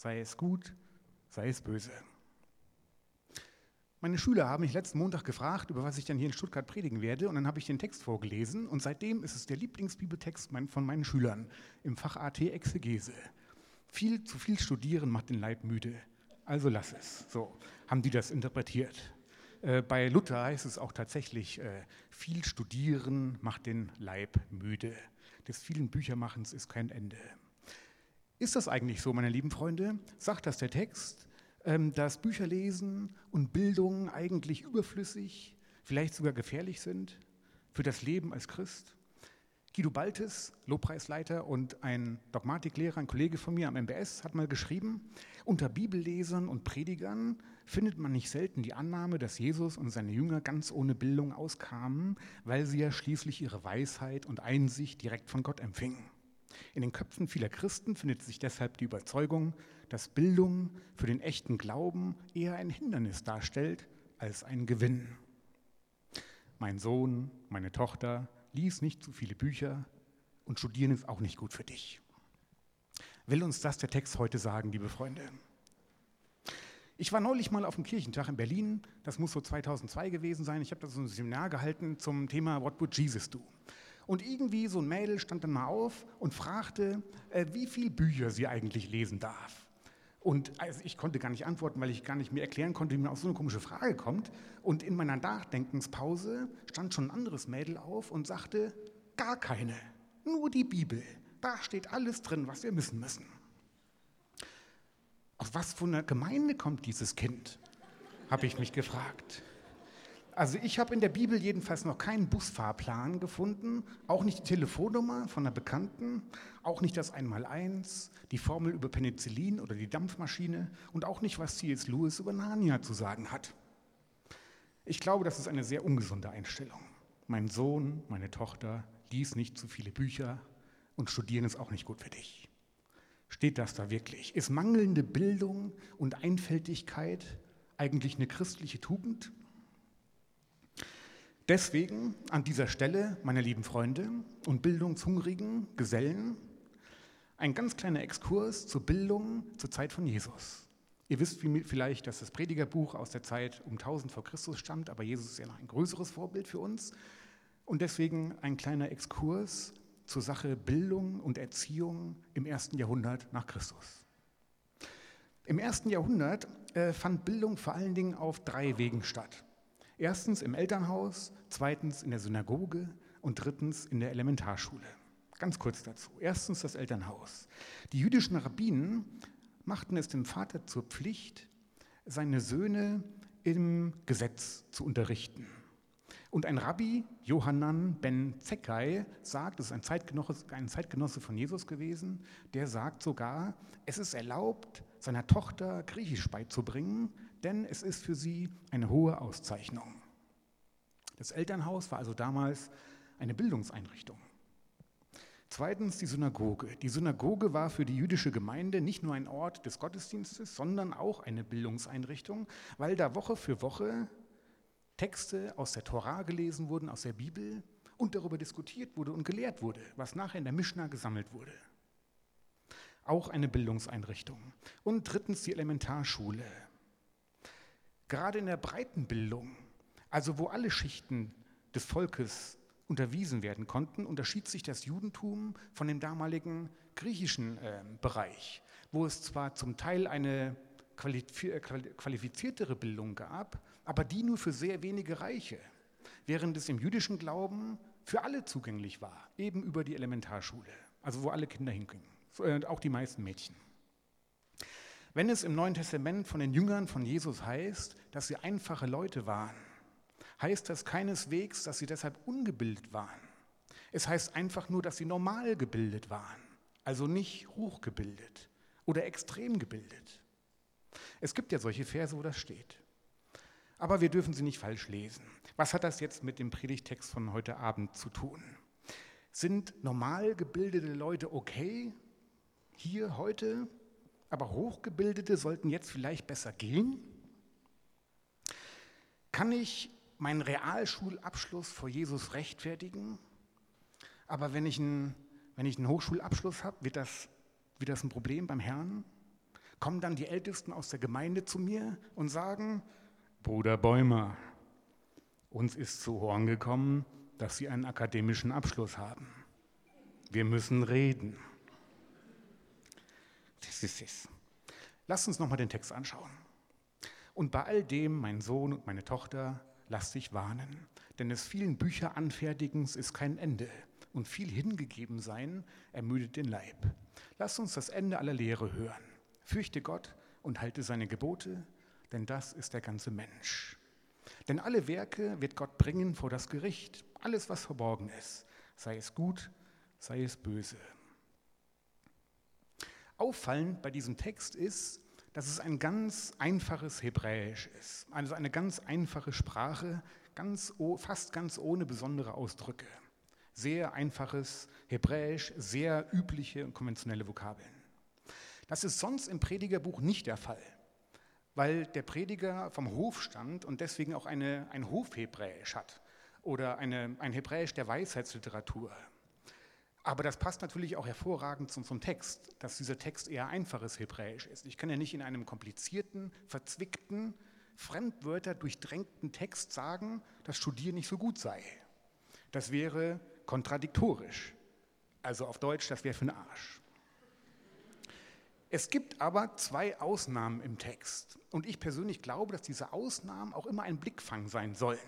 sei es gut, sei es böse. Meine Schüler haben mich letzten Montag gefragt, über was ich dann hier in Stuttgart predigen werde, und dann habe ich den Text vorgelesen und seitdem ist es der Lieblingsbibeltext von meinen Schülern im Fach AT Exegese. Viel zu viel studieren macht den Leib müde, also lass es. So haben die das interpretiert. Äh, bei Luther heißt es auch tatsächlich, äh, viel studieren macht den Leib müde. Des vielen Büchermachens ist kein Ende. Ist das eigentlich so, meine lieben Freunde? Sagt das der Text? Ähm, dass Bücherlesen und Bildung eigentlich überflüssig, vielleicht sogar gefährlich sind für das Leben als Christ. Guido Baltes, Lobpreisleiter und ein Dogmatiklehrer, ein Kollege von mir am MBS, hat mal geschrieben, unter Bibellesern und Predigern findet man nicht selten die Annahme, dass Jesus und seine Jünger ganz ohne Bildung auskamen, weil sie ja schließlich ihre Weisheit und Einsicht direkt von Gott empfingen. In den Köpfen vieler Christen findet sich deshalb die Überzeugung, dass Bildung für den echten Glauben eher ein Hindernis darstellt als ein Gewinn. Mein Sohn, meine Tochter, lies nicht zu viele Bücher und studieren ist auch nicht gut für dich. Will uns das der Text heute sagen, liebe Freunde? Ich war neulich mal auf dem Kirchentag in Berlin, das muss so 2002 gewesen sein. Ich habe da so ein Seminar gehalten zum Thema What would Jesus do? Und irgendwie so ein Mädel stand dann mal auf und fragte, äh, wie viele Bücher sie eigentlich lesen darf. Und also ich konnte gar nicht antworten, weil ich gar nicht mehr erklären konnte, wie man auf so eine komische Frage kommt. Und in meiner Nachdenkenspause stand schon ein anderes Mädel auf und sagte, gar keine, nur die Bibel. Da steht alles drin, was wir wissen müssen. Aus was für einer Gemeinde kommt dieses Kind? habe ich mich gefragt. Also ich habe in der Bibel jedenfalls noch keinen Busfahrplan gefunden, auch nicht die Telefonnummer von einer Bekannten, auch nicht das Einmaleins, die Formel über Penicillin oder die Dampfmaschine und auch nicht, was C.S. Lewis über Narnia zu sagen hat. Ich glaube, das ist eine sehr ungesunde Einstellung. Mein Sohn, meine Tochter, lies nicht zu viele Bücher und studieren ist auch nicht gut für dich. Steht das da wirklich? Ist mangelnde Bildung und Einfältigkeit eigentlich eine christliche Tugend? Deswegen an dieser Stelle, meine lieben Freunde und bildungshungrigen Gesellen, ein ganz kleiner Exkurs zur Bildung zur Zeit von Jesus. Ihr wisst vielleicht, dass das Predigerbuch aus der Zeit um 1000 vor Christus stammt, aber Jesus ist ja noch ein größeres Vorbild für uns. Und deswegen ein kleiner Exkurs zur Sache Bildung und Erziehung im ersten Jahrhundert nach Christus. Im ersten Jahrhundert äh, fand Bildung vor allen Dingen auf drei Wegen statt. Erstens im Elternhaus, zweitens in der Synagoge und drittens in der Elementarschule. Ganz kurz dazu. Erstens das Elternhaus. Die jüdischen Rabbinen machten es dem Vater zur Pflicht, seine Söhne im Gesetz zu unterrichten. Und ein Rabbi, Johannan ben Zekkai, sagt, das ist ein Zeitgenosse, ein Zeitgenosse von Jesus gewesen, der sagt sogar, es ist erlaubt, seiner Tochter Griechisch beizubringen, denn es ist für sie eine hohe Auszeichnung. Das Elternhaus war also damals eine Bildungseinrichtung. Zweitens die Synagoge. Die Synagoge war für die jüdische Gemeinde nicht nur ein Ort des Gottesdienstes, sondern auch eine Bildungseinrichtung, weil da Woche für Woche Texte aus der Tora gelesen wurden, aus der Bibel und darüber diskutiert wurde und gelehrt wurde, was nachher in der Mishnah gesammelt wurde. Auch eine Bildungseinrichtung. Und drittens die Elementarschule. Gerade in der Breitenbildung, also wo alle Schichten des Volkes unterwiesen werden konnten, unterschied sich das Judentum von dem damaligen griechischen äh, Bereich, wo es zwar zum Teil eine äh, qualifiziertere Bildung gab, aber die nur für sehr wenige Reiche, während es im jüdischen Glauben für alle zugänglich war, eben über die Elementarschule, also wo alle Kinder hingingen, äh, auch die meisten Mädchen. Wenn es im Neuen Testament von den Jüngern von Jesus heißt, dass sie einfache Leute waren, heißt das keineswegs, dass sie deshalb ungebildet waren. Es heißt einfach nur, dass sie normal gebildet waren, also nicht hochgebildet oder extrem gebildet. Es gibt ja solche Verse, wo das steht. Aber wir dürfen sie nicht falsch lesen. Was hat das jetzt mit dem Predigtext von heute Abend zu tun? Sind normal gebildete Leute okay hier heute aber Hochgebildete sollten jetzt vielleicht besser gehen? Kann ich meinen Realschulabschluss vor Jesus rechtfertigen? Aber wenn ich einen, wenn ich einen Hochschulabschluss habe, wird das, wird das ein Problem beim Herrn? kommen dann die Ältesten aus der Gemeinde zu mir und sagen, Bruder Bäumer, uns ist zu Horn gekommen, dass Sie einen akademischen Abschluss haben. Wir müssen reden. Das ist es. Lasst uns nochmal den Text anschauen. Und bei all dem, mein Sohn und meine Tochter, lasst dich warnen, denn des vielen Bücheranfertigens ist kein Ende und viel hingegeben sein ermüdet den Leib. Lasst uns das Ende aller Lehre hören. Fürchte Gott und halte seine Gebote, denn das ist der ganze Mensch. Denn alle Werke wird Gott bringen vor das Gericht, alles, was verborgen ist, sei es gut, sei es böse. Auffallend bei diesem Text ist, dass es ein ganz einfaches Hebräisch ist, also eine ganz einfache Sprache, ganz, fast ganz ohne besondere Ausdrücke. Sehr einfaches Hebräisch, sehr übliche und konventionelle Vokabeln. Das ist sonst im Predigerbuch nicht der Fall, weil der Prediger vom Hof stammt und deswegen auch eine, ein Hofhebräisch hat oder eine, ein Hebräisch der Weisheitsliteratur. Aber das passt natürlich auch hervorragend zum, zum Text, dass dieser Text eher einfaches Hebräisch ist. Ich kann ja nicht in einem komplizierten, verzwickten, Fremdwörter durchdrängten Text sagen, dass Studieren nicht so gut sei. Das wäre kontradiktorisch. Also auf Deutsch, das wäre für den Arsch. Es gibt aber zwei Ausnahmen im Text. Und ich persönlich glaube, dass diese Ausnahmen auch immer ein Blickfang sein sollen.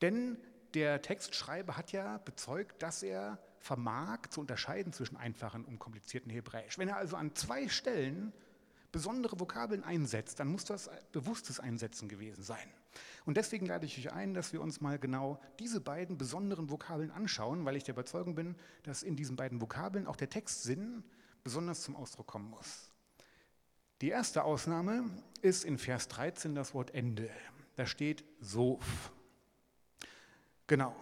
Denn der Textschreiber hat ja bezeugt, dass er vermag zu unterscheiden zwischen einfachen und komplizierten Hebräisch. Wenn er also an zwei Stellen besondere Vokabeln einsetzt, dann muss das bewusstes Einsetzen gewesen sein. Und deswegen lade ich euch ein, dass wir uns mal genau diese beiden besonderen Vokabeln anschauen, weil ich der Überzeugung bin, dass in diesen beiden Vokabeln auch der Textsinn besonders zum Ausdruck kommen muss. Die erste Ausnahme ist in Vers 13 das Wort Ende. Da steht Sof. Genau.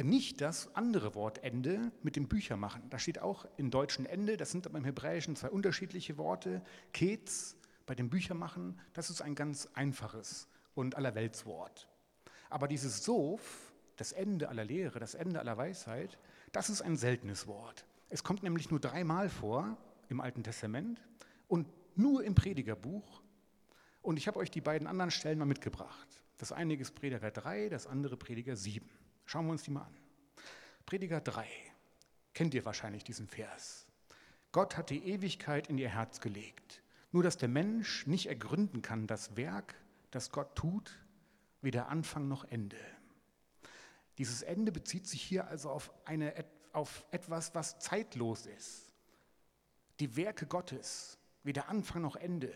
Nicht das andere Wort Ende mit dem Büchermachen. Da steht auch im Deutschen Ende, das sind aber im Hebräischen zwei unterschiedliche Worte. Ketz bei dem Büchermachen, das ist ein ganz einfaches und allerweltswort. Aber dieses Sof, das Ende aller Lehre, das Ende aller Weisheit, das ist ein seltenes Wort. Es kommt nämlich nur dreimal vor im Alten Testament und nur im Predigerbuch. Und ich habe euch die beiden anderen Stellen mal mitgebracht. Das eine ist Prediger 3, das andere Prediger 7. Schauen wir uns die mal an. Prediger 3. Kennt ihr wahrscheinlich diesen Vers? Gott hat die Ewigkeit in ihr Herz gelegt. Nur dass der Mensch nicht ergründen kann, das Werk, das Gott tut, weder Anfang noch Ende. Dieses Ende bezieht sich hier also auf, eine, auf etwas, was zeitlos ist. Die Werke Gottes, weder Anfang noch Ende.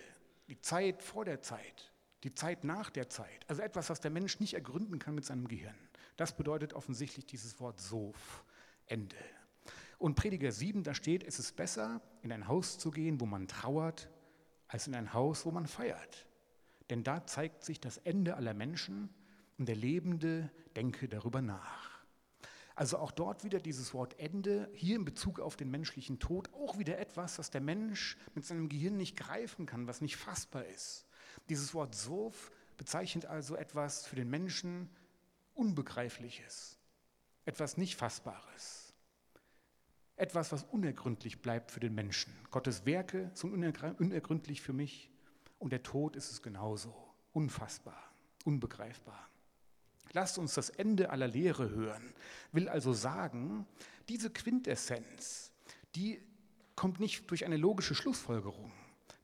Die Zeit vor der Zeit, die Zeit nach der Zeit. Also etwas, was der Mensch nicht ergründen kann mit seinem Gehirn. Das bedeutet offensichtlich dieses Wort Sof, Ende. Und Prediger 7, da steht, es ist besser, in ein Haus zu gehen, wo man trauert, als in ein Haus, wo man feiert. Denn da zeigt sich das Ende aller Menschen und der Lebende denke darüber nach. Also auch dort wieder dieses Wort Ende, hier in Bezug auf den menschlichen Tod, auch wieder etwas, was der Mensch mit seinem Gehirn nicht greifen kann, was nicht fassbar ist. Dieses Wort Sof bezeichnet also etwas für den Menschen Unbegreifliches, etwas nicht Fassbares, etwas, was unergründlich bleibt für den Menschen. Gottes Werke sind unergründlich für mich und der Tod ist es genauso, unfassbar, unbegreifbar. Lasst uns das Ende aller Lehre hören, will also sagen, diese Quintessenz, die kommt nicht durch eine logische Schlussfolgerung,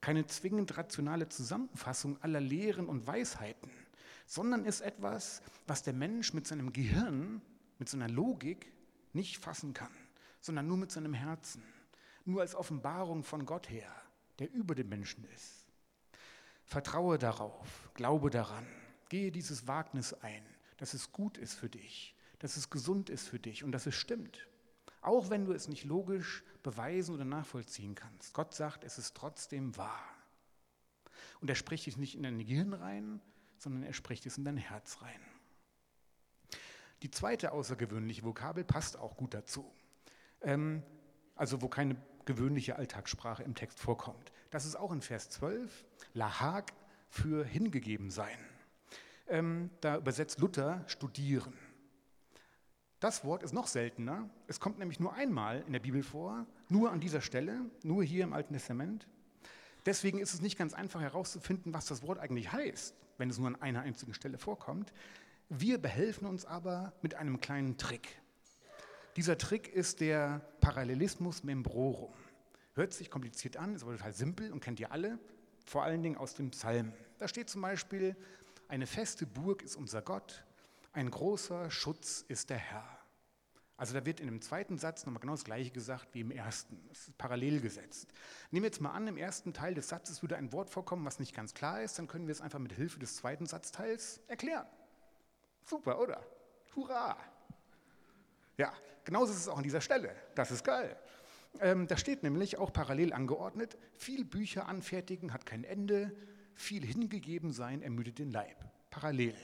keine zwingend rationale Zusammenfassung aller Lehren und Weisheiten, sondern ist etwas, was der Mensch mit seinem Gehirn, mit seiner Logik nicht fassen kann, sondern nur mit seinem Herzen, nur als Offenbarung von Gott her, der über dem Menschen ist. Vertraue darauf, glaube daran, gehe dieses Wagnis ein, dass es gut ist für dich, dass es gesund ist für dich und dass es stimmt. Auch wenn du es nicht logisch beweisen oder nachvollziehen kannst. Gott sagt, es ist trotzdem wahr. Und er spricht es nicht in dein Gehirn rein, sondern er spricht es in dein Herz rein. Die zweite außergewöhnliche Vokabel passt auch gut dazu. Ähm, also wo keine gewöhnliche Alltagssprache im Text vorkommt. Das ist auch in Vers 12, Lahag für hingegeben sein. Ähm, da übersetzt Luther studieren. Das Wort ist noch seltener. Es kommt nämlich nur einmal in der Bibel vor, nur an dieser Stelle, nur hier im Alten Testament. Deswegen ist es nicht ganz einfach herauszufinden, was das Wort eigentlich heißt, wenn es nur an einer einzigen Stelle vorkommt. Wir behelfen uns aber mit einem kleinen Trick. Dieser Trick ist der Parallelismus membrorum. Hört sich kompliziert an, ist aber total simpel und kennt ihr alle, vor allen Dingen aus dem Psalm. Da steht zum Beispiel, eine feste Burg ist unser Gott, ein großer Schutz ist der Herr. Also da wird in dem zweiten Satz nochmal genau das gleiche gesagt wie im ersten. Es ist parallel gesetzt. Nehmen wir jetzt mal an, im ersten Teil des Satzes würde ein Wort vorkommen, was nicht ganz klar ist, dann können wir es einfach mit Hilfe des zweiten Satzteils erklären. Super, oder? Hurra! Ja, genauso ist es auch an dieser Stelle. Das ist geil. Ähm, da steht nämlich auch parallel angeordnet, viel Bücher anfertigen hat kein Ende, viel hingegeben sein ermüdet den Leib. Parallel.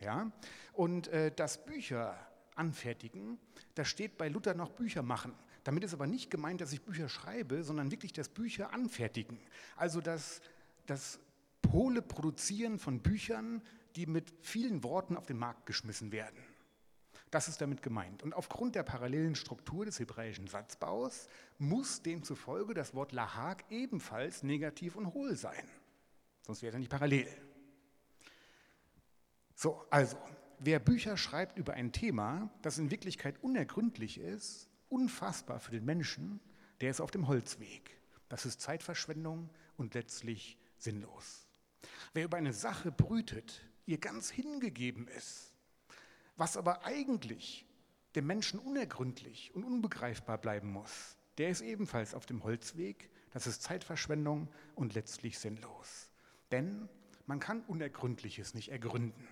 Ja? Und äh, das Bücher anfertigen, da steht bei Luther noch Bücher machen. Damit ist aber nicht gemeint, dass ich Bücher schreibe, sondern wirklich das Bücher anfertigen. Also das, das Pole produzieren von Büchern, die mit vielen Worten auf den Markt geschmissen werden. Das ist damit gemeint. Und aufgrund der parallelen Struktur des hebräischen Satzbaus muss demzufolge das Wort Lahag ebenfalls negativ und hohl sein. Sonst wäre es ja nicht parallel. So, also, wer Bücher schreibt über ein Thema, das in Wirklichkeit unergründlich ist, unfassbar für den Menschen, der ist auf dem Holzweg. Das ist Zeitverschwendung und letztlich sinnlos. Wer über eine Sache brütet, ihr ganz hingegeben ist, was aber eigentlich dem Menschen unergründlich und unbegreifbar bleiben muss, der ist ebenfalls auf dem Holzweg, das ist Zeitverschwendung und letztlich sinnlos. Denn man kann Unergründliches nicht ergründen.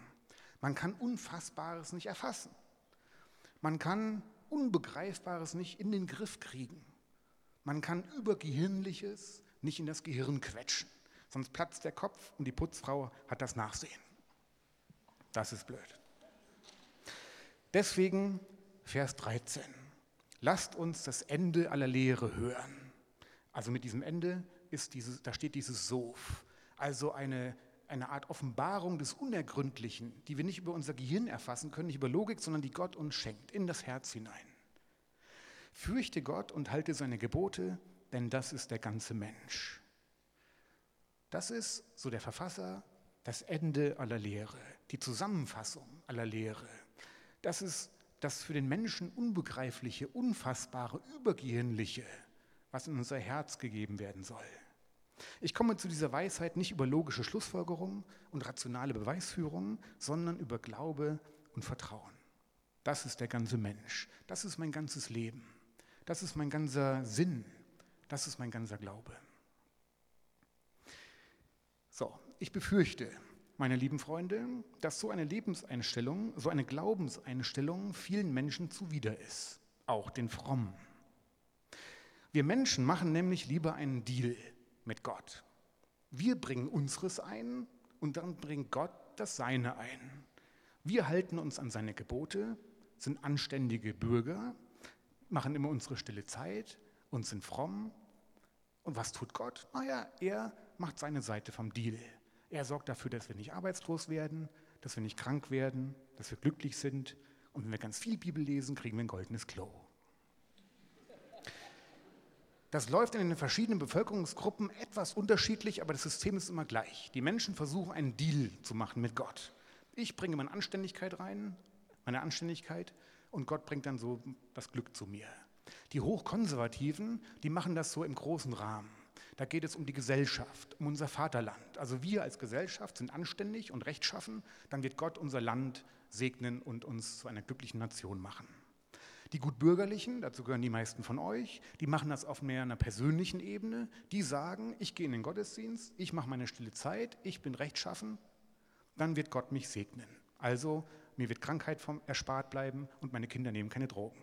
Man kann Unfassbares nicht erfassen. Man kann Unbegreifbares nicht in den Griff kriegen. Man kann Übergehirnliches nicht in das Gehirn quetschen. Sonst platzt der Kopf und die Putzfrau hat das Nachsehen. Das ist blöd. Deswegen Vers 13. Lasst uns das Ende aller Lehre hören. Also mit diesem Ende ist dieses, da steht dieses Sof, also eine, eine Art Offenbarung des Unergründlichen, die wir nicht über unser Gehirn erfassen können, nicht über Logik, sondern die Gott uns schenkt, in das Herz hinein. Fürchte Gott und halte seine Gebote, denn das ist der ganze Mensch. Das ist, so der Verfasser, das Ende aller Lehre, die Zusammenfassung aller Lehre. Das ist das für den Menschen Unbegreifliche, Unfassbare, Übergehirnliche, was in unser Herz gegeben werden soll. Ich komme zu dieser Weisheit nicht über logische Schlussfolgerungen und rationale Beweisführungen, sondern über Glaube und Vertrauen. Das ist der ganze Mensch. Das ist mein ganzes Leben. Das ist mein ganzer Sinn. Das ist mein ganzer Glaube. So, ich befürchte, meine lieben Freunde, dass so eine Lebenseinstellung, so eine Glaubenseinstellung vielen Menschen zuwider ist, auch den Frommen. Wir Menschen machen nämlich lieber einen Deal mit Gott. Wir bringen unseres ein und dann bringt Gott das Seine ein. Wir halten uns an seine Gebote, sind anständige Bürger, machen immer unsere stille Zeit und sind fromm. Und was tut Gott? Naja, er macht seine Seite vom Deal. Er sorgt dafür, dass wir nicht arbeitslos werden, dass wir nicht krank werden, dass wir glücklich sind. Und wenn wir ganz viel Bibel lesen, kriegen wir ein goldenes Klo. Das läuft in den verschiedenen Bevölkerungsgruppen etwas unterschiedlich, aber das System ist immer gleich. Die Menschen versuchen einen Deal zu machen mit Gott. Ich bringe meine Anständigkeit rein, meine Anständigkeit, und Gott bringt dann so das Glück zu mir. Die Hochkonservativen, die machen das so im großen Rahmen. Da geht es um die Gesellschaft, um unser Vaterland. Also wir als Gesellschaft sind anständig und rechtschaffen, dann wird Gott unser Land segnen und uns zu einer glücklichen Nation machen. Die Gutbürgerlichen, dazu gehören die meisten von euch, die machen das auf mehr einer persönlichen Ebene. Die sagen, ich gehe in den Gottesdienst, ich mache meine stille Zeit, ich bin rechtschaffen, dann wird Gott mich segnen. Also mir wird Krankheit vom erspart bleiben und meine Kinder nehmen keine Drogen.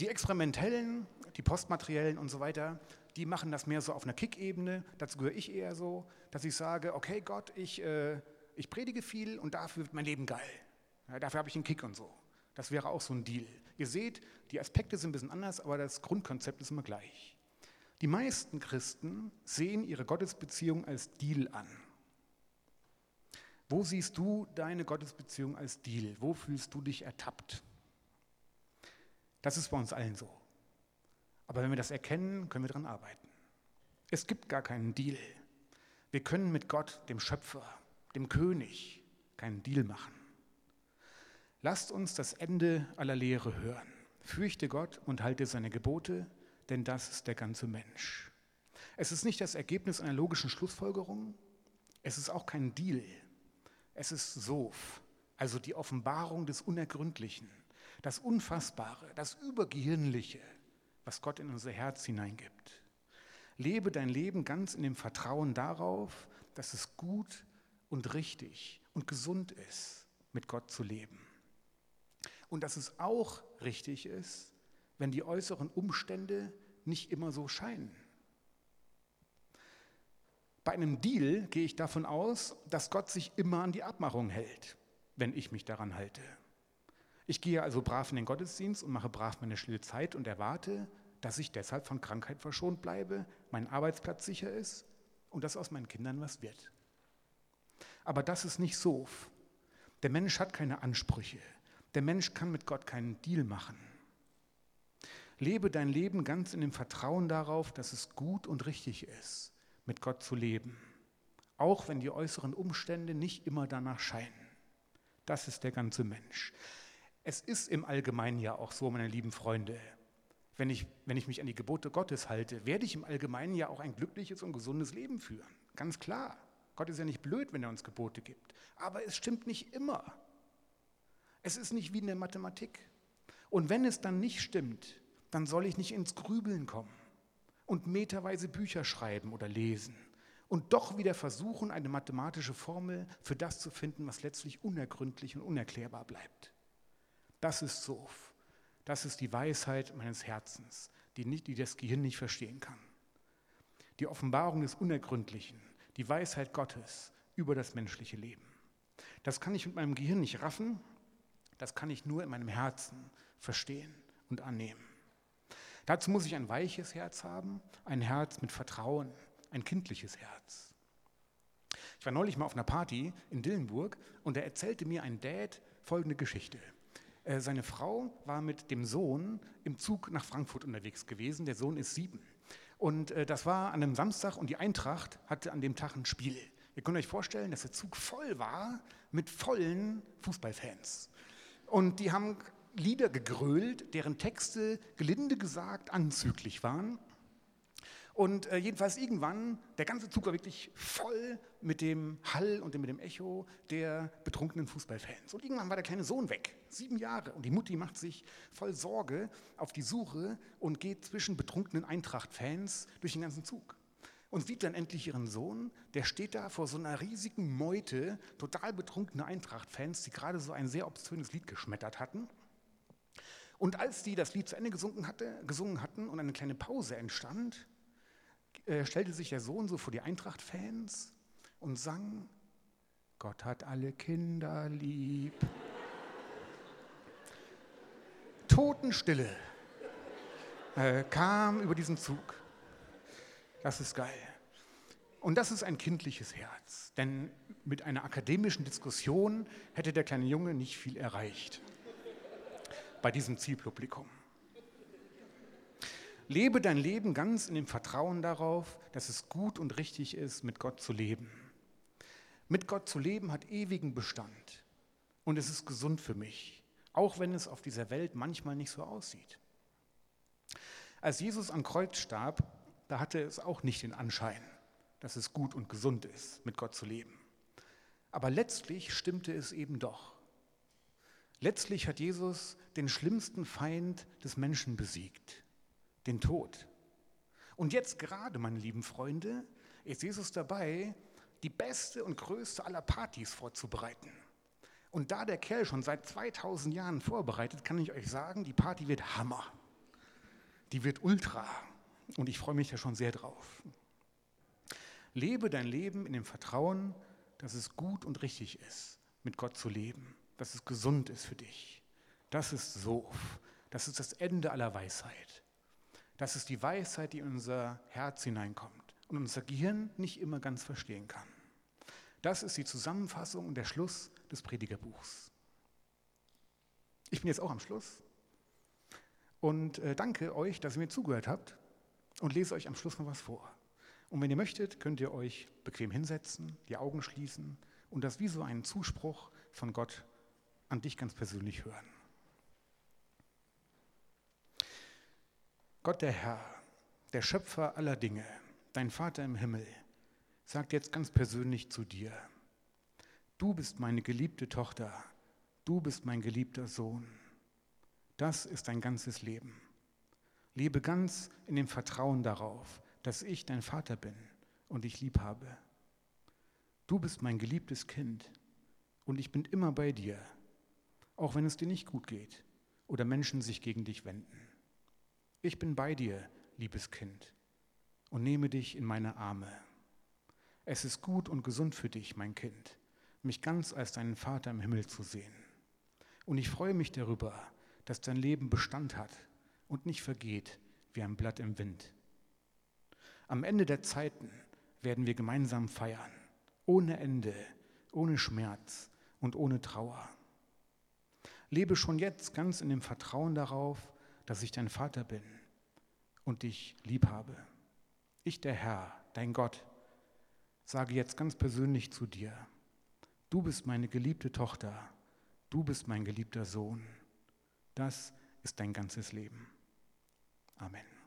Die Experimentellen, die Postmateriellen und so weiter, die machen das mehr so auf einer Kick-Ebene. Dazu gehöre ich eher so, dass ich sage, okay Gott, ich, äh, ich predige viel und dafür wird mein Leben geil. Ja, dafür habe ich einen Kick und so. Das wäre auch so ein Deal. Ihr seht, die Aspekte sind ein bisschen anders, aber das Grundkonzept ist immer gleich. Die meisten Christen sehen ihre Gottesbeziehung als Deal an. Wo siehst du deine Gottesbeziehung als Deal? Wo fühlst du dich ertappt? Das ist bei uns allen so. Aber wenn wir das erkennen, können wir daran arbeiten. Es gibt gar keinen Deal. Wir können mit Gott, dem Schöpfer, dem König, keinen Deal machen. Lasst uns das Ende aller Lehre hören. Fürchte Gott und halte seine Gebote, denn das ist der ganze Mensch. Es ist nicht das Ergebnis einer logischen Schlussfolgerung, es ist auch kein Deal. Es ist Sof, also die Offenbarung des Unergründlichen, das Unfassbare, das Übergehirnliche, was Gott in unser Herz hineingibt. Lebe dein Leben ganz in dem Vertrauen darauf, dass es gut und richtig und gesund ist, mit Gott zu leben. Und dass es auch richtig ist, wenn die äußeren Umstände nicht immer so scheinen. Bei einem Deal gehe ich davon aus, dass Gott sich immer an die Abmachung hält, wenn ich mich daran halte. Ich gehe also brav in den Gottesdienst und mache brav meine stille Zeit und erwarte, dass ich deshalb von Krankheit verschont bleibe, mein Arbeitsplatz sicher ist und dass aus meinen Kindern was wird. Aber das ist nicht so. Der Mensch hat keine Ansprüche. Der Mensch kann mit Gott keinen Deal machen. Lebe dein Leben ganz in dem Vertrauen darauf, dass es gut und richtig ist, mit Gott zu leben, auch wenn die äußeren Umstände nicht immer danach scheinen. Das ist der ganze Mensch. Es ist im Allgemeinen ja auch so, meine lieben Freunde, wenn ich, wenn ich mich an die Gebote Gottes halte, werde ich im Allgemeinen ja auch ein glückliches und gesundes Leben führen. Ganz klar. Gott ist ja nicht blöd, wenn er uns Gebote gibt. Aber es stimmt nicht immer. Es ist nicht wie in der Mathematik. Und wenn es dann nicht stimmt, dann soll ich nicht ins Grübeln kommen und meterweise Bücher schreiben oder lesen und doch wieder versuchen, eine mathematische Formel für das zu finden, was letztlich unergründlich und unerklärbar bleibt. Das ist so. Das ist die Weisheit meines Herzens, die, nicht, die das Gehirn nicht verstehen kann. Die Offenbarung des Unergründlichen, die Weisheit Gottes über das menschliche Leben. Das kann ich mit meinem Gehirn nicht raffen, das kann ich nur in meinem Herzen verstehen und annehmen. Dazu muss ich ein weiches Herz haben, ein Herz mit Vertrauen, ein kindliches Herz. Ich war neulich mal auf einer Party in Dillenburg und da erzählte mir ein Dad folgende Geschichte. Äh, seine Frau war mit dem Sohn im Zug nach Frankfurt unterwegs gewesen. Der Sohn ist sieben. Und äh, das war an einem Samstag und die Eintracht hatte an dem Tag ein Spiel. Ihr könnt euch vorstellen, dass der Zug voll war mit vollen Fußballfans. Und die haben Lieder gegrölt, deren Texte gelinde gesagt anzüglich waren. Und äh, jedenfalls irgendwann, der ganze Zug war wirklich voll mit dem Hall und mit dem Echo der betrunkenen Fußballfans. Und irgendwann war der kleine Sohn weg, sieben Jahre. Und die Mutti macht sich voll Sorge auf die Suche und geht zwischen betrunkenen Eintracht-Fans durch den ganzen Zug. Und sieht dann endlich ihren Sohn, der steht da vor so einer riesigen Meute total betrunkener Eintracht-Fans, die gerade so ein sehr obszönes Lied geschmettert hatten. Und als die das Lied zu Ende gesungen, hatte, gesungen hatten und eine kleine Pause entstand, äh, stellte sich der Sohn so vor die Eintracht-Fans und sang, Gott hat alle Kinder lieb. Totenstille äh, kam über diesen Zug. Das ist geil. Und das ist ein kindliches Herz, denn mit einer akademischen Diskussion hätte der kleine Junge nicht viel erreicht bei diesem Zielpublikum. Lebe dein Leben ganz in dem Vertrauen darauf, dass es gut und richtig ist, mit Gott zu leben. Mit Gott zu leben hat ewigen Bestand und es ist gesund für mich, auch wenn es auf dieser Welt manchmal nicht so aussieht. Als Jesus am Kreuz starb, da hatte es auch nicht den Anschein, dass es gut und gesund ist, mit Gott zu leben. Aber letztlich stimmte es eben doch. Letztlich hat Jesus den schlimmsten Feind des Menschen besiegt den Tod. Und jetzt gerade, meine lieben Freunde, ist Jesus dabei, die beste und größte aller Partys vorzubereiten. Und da der Kerl schon seit 2000 Jahren vorbereitet, kann ich euch sagen, die Party wird Hammer. Die wird ultra. Und ich freue mich da schon sehr drauf. Lebe dein Leben in dem Vertrauen, dass es gut und richtig ist, mit Gott zu leben, dass es gesund ist für dich. Das ist so. Das ist das Ende aller Weisheit. Das ist die Weisheit, die in unser Herz hineinkommt und unser Gehirn nicht immer ganz verstehen kann. Das ist die Zusammenfassung und der Schluss des Predigerbuchs. Ich bin jetzt auch am Schluss und äh, danke euch, dass ihr mir zugehört habt und lese euch am Schluss noch was vor. Und wenn ihr möchtet, könnt ihr euch bequem hinsetzen, die Augen schließen und das wie so einen Zuspruch von Gott an dich ganz persönlich hören. Gott der Herr, der Schöpfer aller Dinge, dein Vater im Himmel, sagt jetzt ganz persönlich zu dir, du bist meine geliebte Tochter, du bist mein geliebter Sohn. Das ist dein ganzes Leben. Lebe ganz in dem Vertrauen darauf, dass ich dein Vater bin und dich lieb habe. Du bist mein geliebtes Kind und ich bin immer bei dir, auch wenn es dir nicht gut geht oder Menschen sich gegen dich wenden. Ich bin bei dir, liebes Kind, und nehme dich in meine Arme. Es ist gut und gesund für dich, mein Kind, mich ganz als deinen Vater im Himmel zu sehen. Und ich freue mich darüber, dass dein Leben Bestand hat und nicht vergeht wie ein Blatt im Wind. Am Ende der Zeiten werden wir gemeinsam feiern, ohne Ende, ohne Schmerz und ohne Trauer. Lebe schon jetzt ganz in dem Vertrauen darauf, dass ich dein Vater bin und dich lieb habe. Ich, der Herr, dein Gott, sage jetzt ganz persönlich zu dir, du bist meine geliebte Tochter, du bist mein geliebter Sohn. Das ist dein ganzes Leben. Amen.